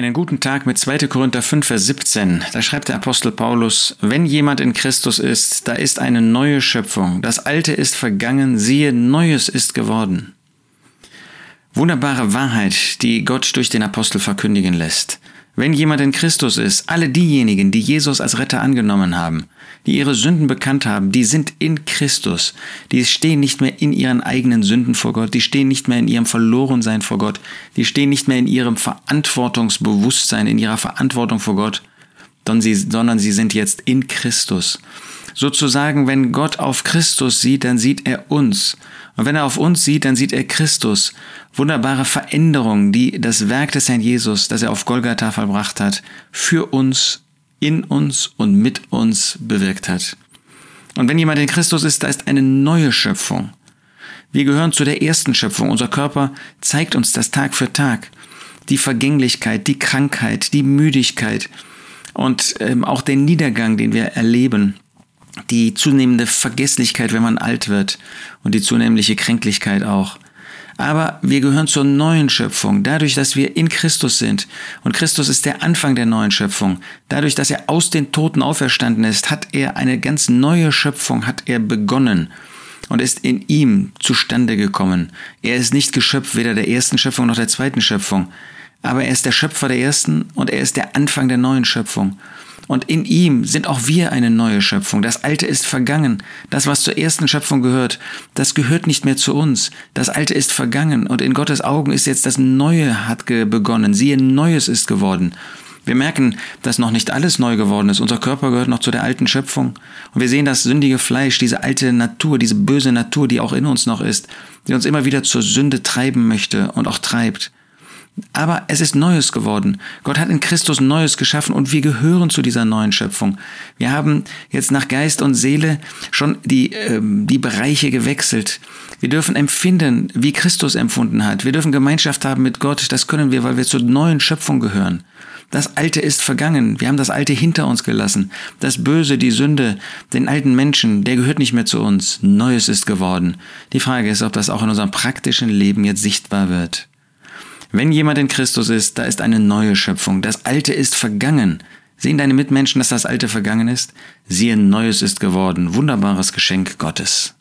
Einen guten Tag mit 2. Korinther 5, Vers 17. Da schreibt der Apostel Paulus, wenn jemand in Christus ist, da ist eine neue Schöpfung. Das Alte ist vergangen, siehe, Neues ist geworden. Wunderbare Wahrheit, die Gott durch den Apostel verkündigen lässt. Wenn jemand in Christus ist, alle diejenigen, die Jesus als Retter angenommen haben, die ihre Sünden bekannt haben, die sind in Christus. Die stehen nicht mehr in ihren eigenen Sünden vor Gott, die stehen nicht mehr in ihrem Verlorensein vor Gott, die stehen nicht mehr in ihrem Verantwortungsbewusstsein, in ihrer Verantwortung vor Gott, sondern sie sind jetzt in Christus. Sozusagen, wenn Gott auf Christus sieht, dann sieht er uns. Und wenn er auf uns sieht, dann sieht er Christus. Wunderbare Veränderungen, die das Werk des Herrn Jesus, das er auf Golgatha vollbracht hat, für uns, in uns und mit uns bewirkt hat. Und wenn jemand in Christus ist, da ist eine neue Schöpfung. Wir gehören zu der ersten Schöpfung. Unser Körper zeigt uns das Tag für Tag. Die Vergänglichkeit, die Krankheit, die Müdigkeit und ähm, auch den Niedergang, den wir erleben die zunehmende Vergesslichkeit, wenn man alt wird und die zunehmliche Kränklichkeit auch. Aber wir gehören zur neuen Schöpfung, dadurch, dass wir in Christus sind. Und Christus ist der Anfang der neuen Schöpfung. Dadurch, dass er aus den Toten auferstanden ist, hat er eine ganz neue Schöpfung, hat er begonnen und ist in ihm zustande gekommen. Er ist nicht Geschöpf weder der ersten Schöpfung noch der zweiten Schöpfung. Aber er ist der Schöpfer der ersten und er ist der Anfang der neuen Schöpfung. Und in ihm sind auch wir eine neue Schöpfung. Das Alte ist vergangen. Das, was zur ersten Schöpfung gehört, das gehört nicht mehr zu uns. Das Alte ist vergangen und in Gottes Augen ist jetzt das Neue hat begonnen. Siehe, Neues ist geworden. Wir merken, dass noch nicht alles neu geworden ist. Unser Körper gehört noch zu der alten Schöpfung. Und wir sehen das sündige Fleisch, diese alte Natur, diese böse Natur, die auch in uns noch ist, die uns immer wieder zur Sünde treiben möchte und auch treibt. Aber es ist Neues geworden. Gott hat in Christus Neues geschaffen und wir gehören zu dieser neuen Schöpfung. Wir haben jetzt nach Geist und Seele schon die, ähm, die Bereiche gewechselt. Wir dürfen empfinden, wie Christus empfunden hat. Wir dürfen Gemeinschaft haben mit Gott. Das können wir, weil wir zur neuen Schöpfung gehören. Das Alte ist vergangen. Wir haben das Alte hinter uns gelassen. Das Böse, die Sünde, den alten Menschen, der gehört nicht mehr zu uns. Neues ist geworden. Die Frage ist, ob das auch in unserem praktischen Leben jetzt sichtbar wird. Wenn jemand in Christus ist, da ist eine neue Schöpfung. Das Alte ist vergangen. Sehen deine Mitmenschen, dass das Alte vergangen ist? Siehe, Neues ist geworden. Wunderbares Geschenk Gottes.